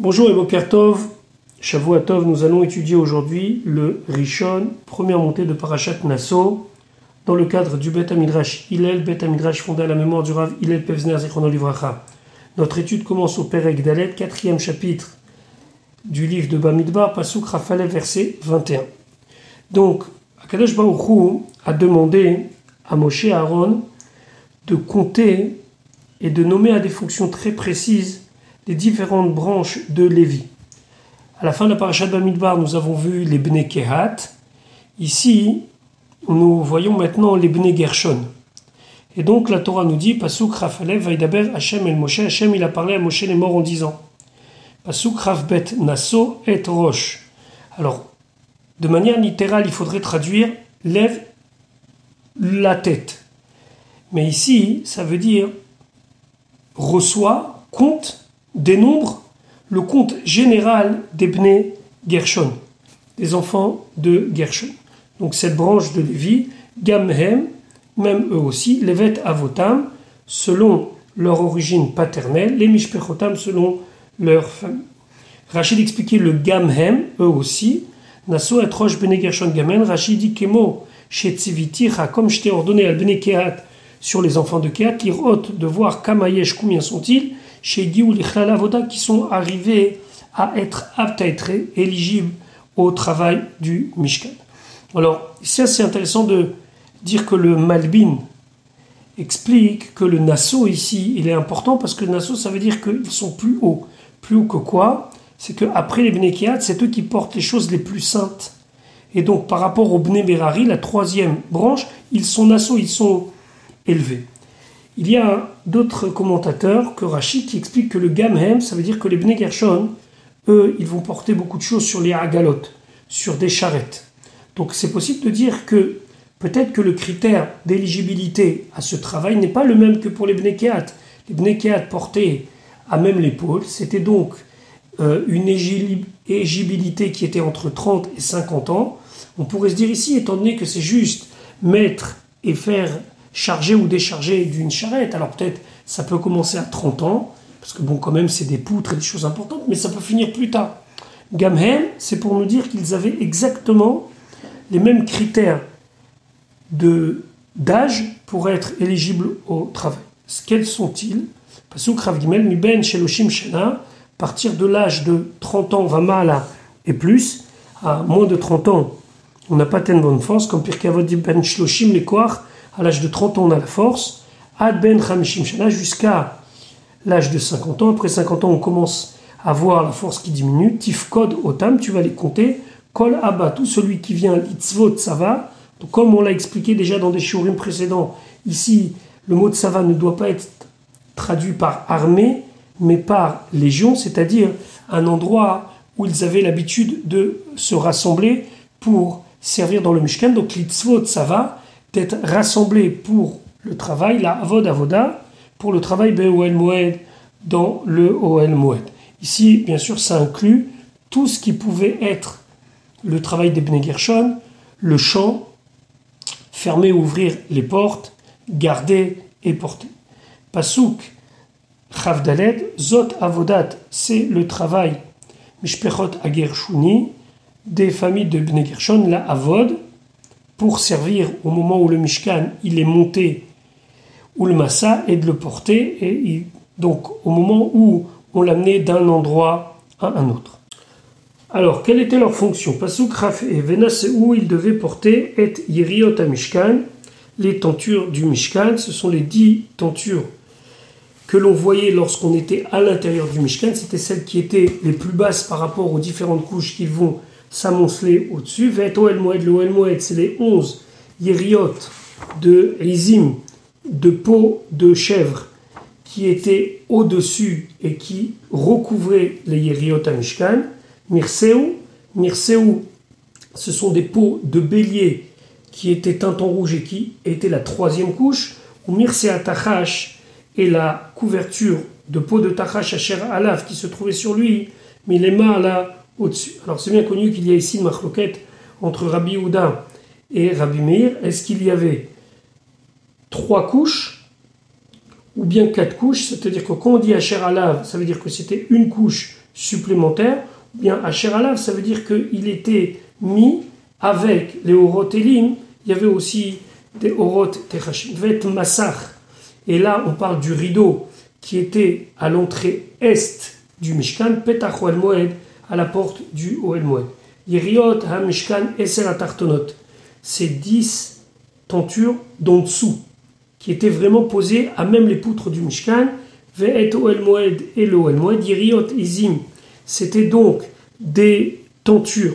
Bonjour et Bokertov, Shavuatov, nous allons étudier aujourd'hui le Rishon, première montée de Parashat Nassau, dans le cadre du Bet Amidrash Hillel, Bet Amidrash fondé à la mémoire du Rav Hillel Pevzner Zichrono Livracha. Notre étude commence au Perek Dalet, quatrième chapitre du livre de Bamidbar, Pasuk Rafale, verset 21. Donc, Akadosh Baruch a demandé à Moshe Aaron de compter et de nommer à des fonctions très précises les différentes branches de Lévi. À la fin de la parasha de Bamidbar, nous avons vu les Bnei Kehat. Ici, nous voyons maintenant les Bnei Gershon. Et donc la Torah nous dit, Pasuk Rafalev Vaidaber Hashem el Moshe. Hashem, il a parlé à Moshe les morts en disant, Pasuk Bet Naso et Rosh. Alors, de manière littérale, il faudrait traduire lève la tête. Mais ici, ça veut dire reçoit, compte, dénombre le compte général des Bnei Gershon, des enfants de Gershon. Donc cette branche de Lévi, Gamhem, même eux aussi, Levet Avotam, selon leur origine paternelle, les Mishpechotam selon leur famille. Rachid expliquait le Gamhem, eux aussi, Naso et Roche Bene Gershon Gamen, Rachid dit Kemo, comme je t'ai ordonné sur les enfants de ôte de voir Kamayesh, combien sont-ils, chez Giou Avoda, qui sont arrivés à être aptes à être éligibles au travail du Mishkan. Alors, ici, c'est intéressant de dire que le Malbin explique que le Nassau ici, il est important parce que Nassau, ça veut dire qu'ils sont plus hauts. Plus haut que quoi? C'est qu'après les Bnekiat, c'est eux qui portent les choses les plus saintes. Et donc, par rapport au Bne Berari, la troisième branche, ils sont Nassau, ils sont élevés. Il y a d'autres commentateurs que Rachid qui expliquent que le Gamhem, ça veut dire que les Bne Gershon, eux, ils vont porter beaucoup de choses sur les agalotes, sur des charrettes. Donc c'est possible de dire que peut-être que le critère d'éligibilité à ce travail n'est pas le même que pour les Bnekeat. Les Bnekeat portaient à même l'épaule, c'était donc euh, une éligibilité qui était entre 30 et 50 ans. On pourrait se dire ici, étant donné que c'est juste mettre et faire charger ou décharger d'une charrette, alors peut-être ça peut commencer à 30 ans, parce que bon quand même c'est des poutres et des choses importantes, mais ça peut finir plus tard. Gamhem, c'est pour nous dire qu'ils avaient exactement les mêmes critères de d'âge pour être éligibles au travail. Quels sont-ils? Ben sheloshim shena, partir de l'âge de 30 ans, Vamala et plus, à moins de 30 ans, on n'a pas telle bonne force, comme dit ben shloshim les à l'âge de 30 ans on a la force, ad ben shena, jusqu'à l'âge de 50 ans. Après 50 ans, on commence à voir la force qui diminue. Tifkod otam, tu vas les compter. Kol Abba, tout celui qui vient l'itzvot va. Donc, comme on l'a expliqué déjà dans des shurim précédents, ici, le mot de va ne doit pas être traduit par armée, mais par légion, c'est-à-dire un endroit où ils avaient l'habitude de se rassembler pour servir dans le Mishkan. Donc l'itzvot, ça d'être rassemblés pour le travail, la avod avoda, pour le travail Be'oel Moed dans le Oel Moed. Ici, bien sûr, ça inclut tout ce qui pouvait être le travail des Gershon, le chant, fermer, ouvrir les portes, garder et porter. Pasuk Chavdaled, Zot Avodat, c'est le travail Mishpechot Agershuni, des familles de Bnei Gershon, la Avod, pour servir au moment où le Mishkan il est monté, ou le Massa, et de le porter, et donc au moment où on l'amenait d'un endroit à un autre. Alors, quelle était leur fonction? Pasuk Raf et où ils devaient porter et Yeriot à Mishkan, les tentures du Mishkan, ce sont les dix tentures que l'on voyait lorsqu'on était à l'intérieur du Mishkan, c'était celles qui étaient les plus basses par rapport aux différentes couches qui vont s'amonceler au-dessus. Vet Oel Moed, le Moed, c'est les onze Yeriot de Rizim, de peau de chèvre qui étaient au-dessus et qui recouvraient les Yeriot à Mishkan. Mirseu, ce sont des peaux de bélier qui étaient teintes en rouge et qui étaient la troisième couche. Ou Mirsea Tachash et la couverture de peau de Tachash Asher Alaf qui se trouvait sur lui, mains là Alors c'est bien connu qu'il y a ici une marloquette entre Rabbi Houda et Rabbi Meir. Est-ce qu'il y avait trois couches ou bien quatre couches? C'est-à-dire que quand on dit Asher Alav, ça veut dire que c'était une couche supplémentaires. Ou bien Asher Alav, ça veut dire qu'il était mis avec les Orot Elim, il y avait aussi des Orot Techashim. Vet Massach, et là on parle du rideau qui était à l'entrée est du Mishkan, Petach Moed, à la porte du Oel Moed. Yeriot HaMishkan Eser Atartonot. C'est dix tentures d'en dessous, qui étaient vraiment posées à même les poutres du Mishkan. Ve'et Oel Moed et le Oel Moed. Izim. C'était donc des tentures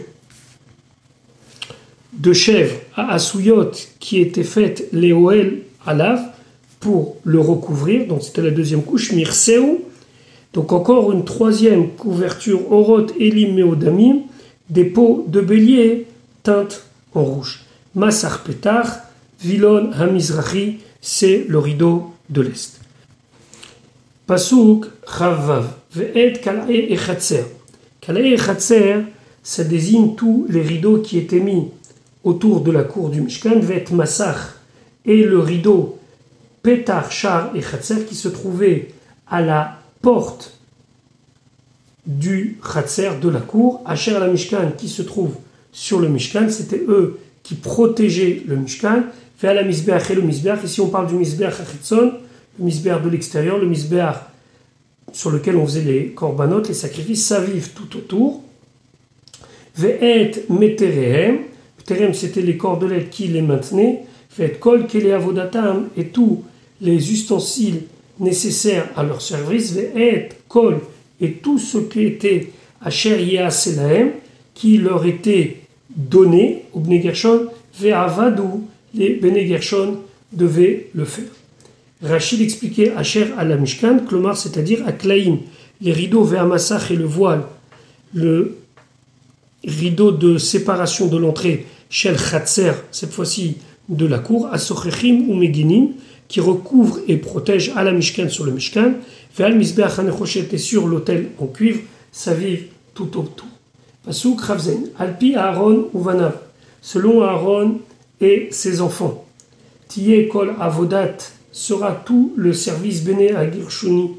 de chèvres à Asuyot qui étaient faites les Oel Alav pour le recouvrir. Donc c'était la deuxième couche. Mirseu. Donc encore une troisième couverture Orot Elim Meodamim des peaux de bélier teintes en rouge. Masar Petar, Vilon Hamizrahi, c'est le rideau de l'Est. Pasuk Chavav, Ve'et Kalae Echatzer. Kalae Echatzer, ça désigne tous les rideaux qui étaient mis autour de la cour du Mishkan, Ve'et Masach, et le rideau Petar Shar Echatzer qui se trouvait à la porte du Khatser, de la cour, Asher la Mishkan qui se trouve sur le Mishkan, c'était eux qui protégeaient le Mishkan, fait Misbeach et le Misbeach, ici on parle du Misbeach le Misbeach de l'extérieur, le Misbeach sur lequel on faisait les korbanot, les sacrifices, ça vive tout autour. Ve'et meterehem, meterehem c'était les cordelettes qui les maintenaient, fait kol et tous les ustensiles nécessaires à leur service, ve'et kol et tout ce qui était à Sheria Selahem, qui leur était donné au Bnei Gershon, Ve'avadou, les Bnei Gershon devaient le faire. Rachid expliquait Asher à la Mishkan, Klomar, c'est-à-dire à Klaim, les rideaux Ve'amassach et le voile, le rideau de séparation de l'entrée, Shel Chatzer, cette fois-ci de la cour, Asochechim ou Meginim, qui recouvre et protège à la Mishkan sur le Mishkan, Ve'al Misbeach et sur l'autel en cuivre, ça vive tout autour. Pasuk Ravzen, Alpi Aaron ou Vanav, selon Aaron et ses enfants. Tiye Kol Avodat sera tout le service béné à Gershoni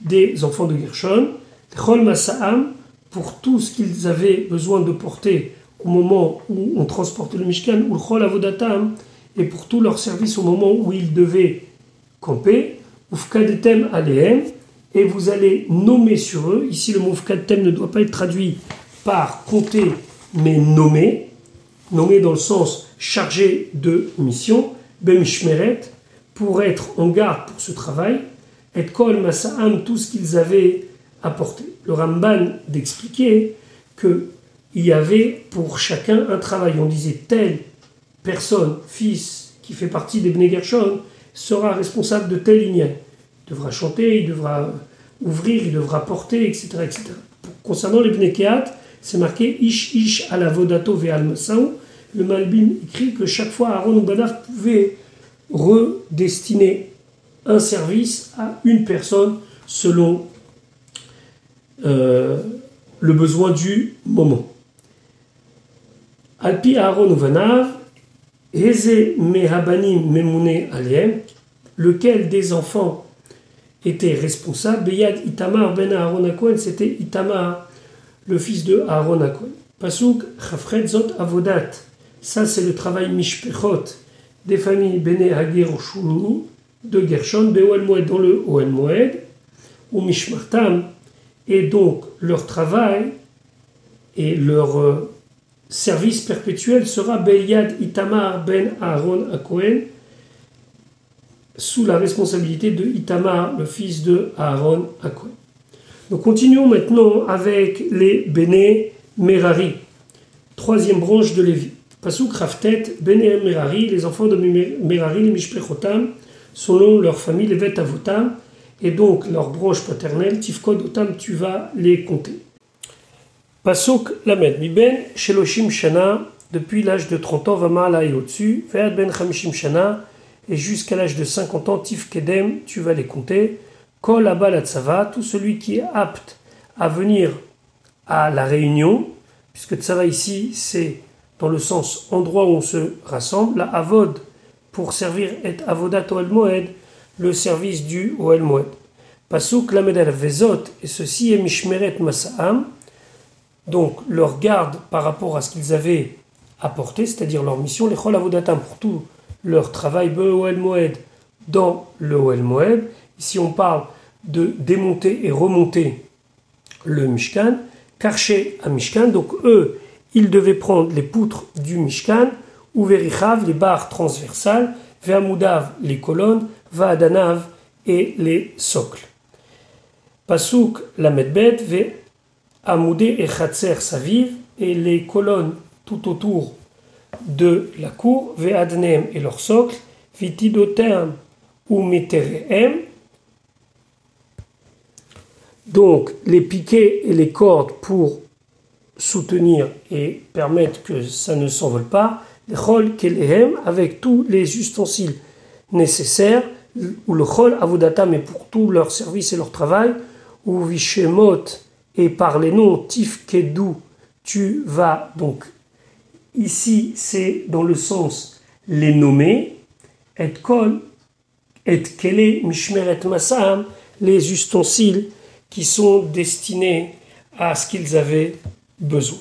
des enfants de Gershon. Chol Masaam, pour tout ce qu'ils avaient besoin de porter au moment où on transportait le Mishkan, ou Chol Avodatam, et pour tout leur service au moment où ils devaient camper. Ufkadetem Alehem, et vous allez nommer sur eux. Ici, le mot thème ne doit pas être traduit par compter, mais nommer. Nommer dans le sens chargé de mission. Bemishmeret, pour être en garde pour ce travail. Et kol masaam, tout ce qu'ils avaient apporté. Le Ramban d'expliquer que il y avait pour chacun un travail. On disait telle personne, fils, qui fait partie des Bnei sera responsable de telle lignée devra chanter, il devra ouvrir, il devra porter, etc. etc. Concernant les Bnekeat, c'est marqué Ish Ish ala vodato ve'al masaou. Le Malbim écrit que chaque fois Aaron ou Badar pouvait redestiner un service à une personne selon euh, le besoin du moment. Alpi Aaron ou Heze mehabanim memune lequel des enfants était responsable. Beyad Itamar ben Aaron c'était Itamar, le fils de Aaron Akohen. Pasuk Chafred Zot Avodat, ça c'est le travail Mishpechot des familles Bene de Gershon, Beoel dans le Oel ou Mishmartam, et donc leur travail et leur euh, service perpétuel sera Beyad Itamar ben Aaron Akohen, sous la responsabilité de Itamar, le fils de Aaron Akwen. Nous continuons maintenant avec les Béné Merari, troisième branche de Lévi. Pasuk Raftet, Béné Merari, les enfants de Merari, les Mishprechotam, selon leur famille, les Vetavotam, et donc leur branche paternelle, Tifkod Otam, tu vas les compter. Pasuk Lamed, Miben, Sheloshim Shana, depuis l'âge de 30 ans, Vama et au-dessus, Ve'ad Ben Chamishim Shana, et jusqu'à l'âge de 50 ans, Tif Kedem, tu vas les compter. Kol Tsava, tout celui qui est apte à venir à la réunion, puisque Tsava ici, c'est dans le sens endroit où on se rassemble, la Avod, pour servir et Avodat Oel Moed, le service du Oel Moed. Pasuk Lamedel Vezot, et ceci est Mishmeret Masaam, donc leur garde par rapport à ce qu'ils avaient apporté, c'est-à-dire leur mission, les Chol Avodatam pour tout leur travail, Be'oel Moed, dans le Oel Moed. Ici on parle de démonter et remonter le Mishkan, Karché à Mishkan, donc eux, ils devaient prendre les poutres du Mishkan, ou Verichav, les barres transversales, Ve'amoudav, les colonnes, Va'adanav et les socles. Pasuk la medbet, Amoudé et Chatser Saviv, et les colonnes tout autour de la cour, Ve'adnem et leurs socles, Vitidotem ou Metereem, donc les piquets et les cordes pour soutenir et permettre que ça ne s'envole pas, les chol kelehem avec tous les ustensiles nécessaires, ou le chol avodata mais pour tout leur service et leur travail, ou vishemot et par les noms tif kedou, tu vas donc ici c'est dans le sens les nommer, et kol, et kele mishmeret masam, les ustensiles qui sont destinés à ce qu'ils avaient besoin.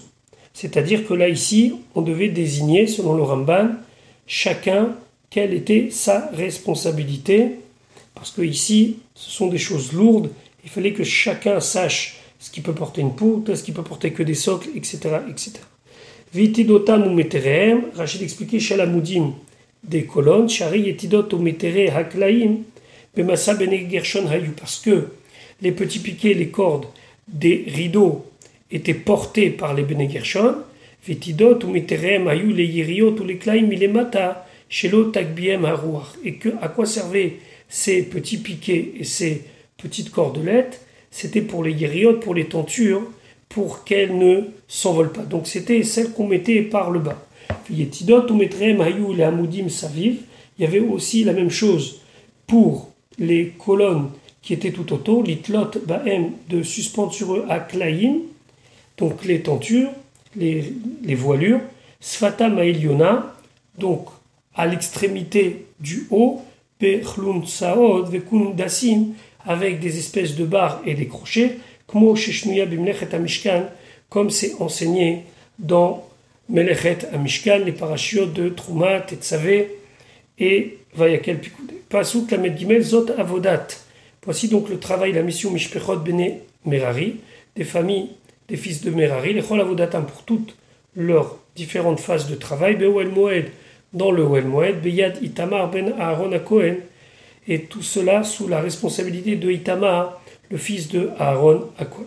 C'est-à-dire que là, ici, on devait désigner, selon le Ramban, chacun quelle était sa responsabilité, parce que ici, ce sont des choses lourdes, il fallait que chacun sache ce qui peut porter une poutre, ce qui peut porter que des socles, etc. etc. Vitidotam ou metereem, Rachid expliquait shalamoudim des colonnes, shari etidot ou metere haklaim, bemasa bene gershon hayu, parce que les petits piquets, les cordes des rideaux étaient portés par les Bene Gershon, Vetidot ou Miterem, Ayu, les Yiriot ou les Klaim, Mata, Shelo Tagbiem Harouach. Et que, à quoi servaient ces petits piquets et ces petites cordelettes C'était pour les Yiriot, pour les tentures, pour qu'elles ne s'envolent pas. Donc c'était celles qu'on mettait par le bas. Vetidot ou Miterem, Ayu, les Hamoudim Saviv. Il y avait aussi la même chose pour les colonnes qui étaient tout autour, l'itlot baem de suspendre sur eux à klaim, donc les tentures, les, voilures, sfata maeliona, donc à l'extrémité du haut, bechlun saod vekun dasim, avec des espèces de barres et des crochets, comme c'est enseigné dans Melechet Amishkan, les parachutes de Trouma, Tetzavé et Vayakel Pikoudé. Pasuk Lamed Gimel Zot Avodat. Voici donc le travail, la mission Mishpechot Bene Merari, des familles des fils de Merari, les Chol Avodatam pour toutes leurs différentes phases de travail, Be'oel Moed dans le Oel Moed, Beyad Itamar Ben Aaron à Cohen, et tout cela sous la responsabilité de Itamar, le fils de Aaron Cohen.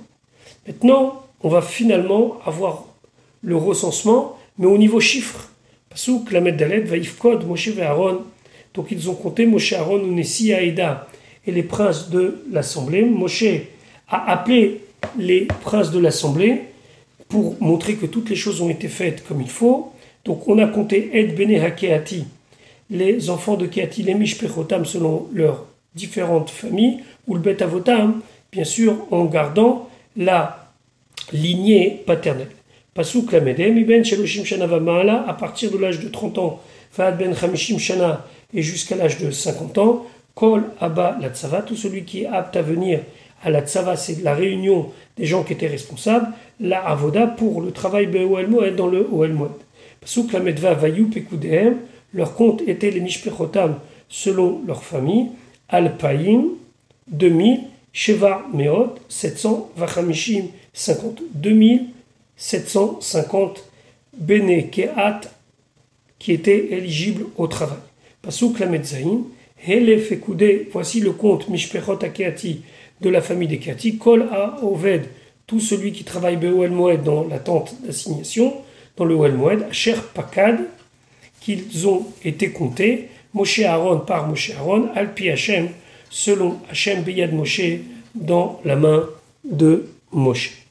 Maintenant, on va finalement avoir le recensement, mais au niveau chiffre. Pasouk, la Dalet, Vaifkod, Moshe et Aaron. Donc ils ont compté Moshe, Aaron, Unessi, Aïda et les princes de l'assemblée. Moshe a appelé les princes de l'assemblée pour montrer que toutes les choses ont été faites comme il faut. Donc on a compté Ed Bene Hakeati, les enfants de Keati, les Mishpechotam selon leurs différentes familles, ou le Bet Avotam, bien sûr en gardant la lignée paternelle. Pasuk Lamedem, Iben Sheloshim Shana Vamala, à partir de l'âge de 30 ans, Fahad Ben Chamishim Shana, et jusqu'à l'âge de 50 ans, Kol Abba la Tzava, tout celui qui est apte à venir à la Tzava, c'est la réunion des gens qui étaient responsables, la Avoda pour le travail Be'oel Moed dans le Oel Moed. Pasuk la Medva Vayu leur compte était les Mishpechotam selon leur famille, Al-Païm, 2000, Sheva Meot, 700, Vachamishim, 50, 2750 Bene Keat qui étaient éligibles au travail. Pasuk la Hele Fekude, voici le compte Mishpechot Akeati de la famille des Keati, Kol a Oved, tout celui qui travaille Be'oel Moed dans la tente d'assignation, dans le Oel Moed, Cher Pakad, qu'ils ont été comptés, Moshe Aaron par Moshe Aaron, Alpi Hashem, selon Hashem Beyad Moshe, dans la main de Moshe.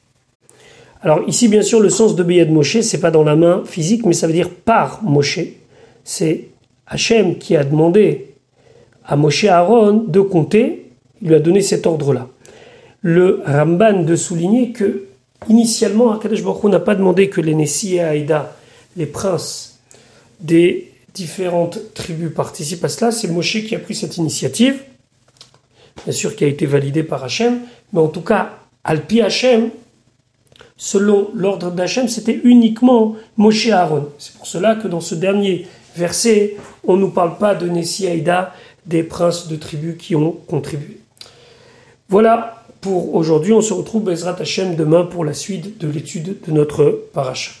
Alors ici, bien sûr, le sens de Beyad Moshe, c'est pas dans la main physique, mais ça veut dire par Moshe. C'est Hachem qui a demandé à Moshe Aaron de compter, il lui a donné cet ordre-là. Le Ramban de souligner que, initialement, Akadosh Baruch n'a pas demandé que les Nessi et Aïda, les princes des différentes tribus, participent à cela, c'est Moshe qui a pris cette initiative. bien sûr, qui a été validé par Hachem, mais en tout cas, Alpi Hachem, selon l'ordre d'Hachem, c'était uniquement Moshe Aaron. C'est pour cela que dans ce dernier verset, on ne nous parle pas de Nessi Aïda, des princes de tribus qui ont contribué. Voilà pour aujourd'hui. On se retrouve Bezrat Hachem demain pour la suite de l'étude de notre paracha.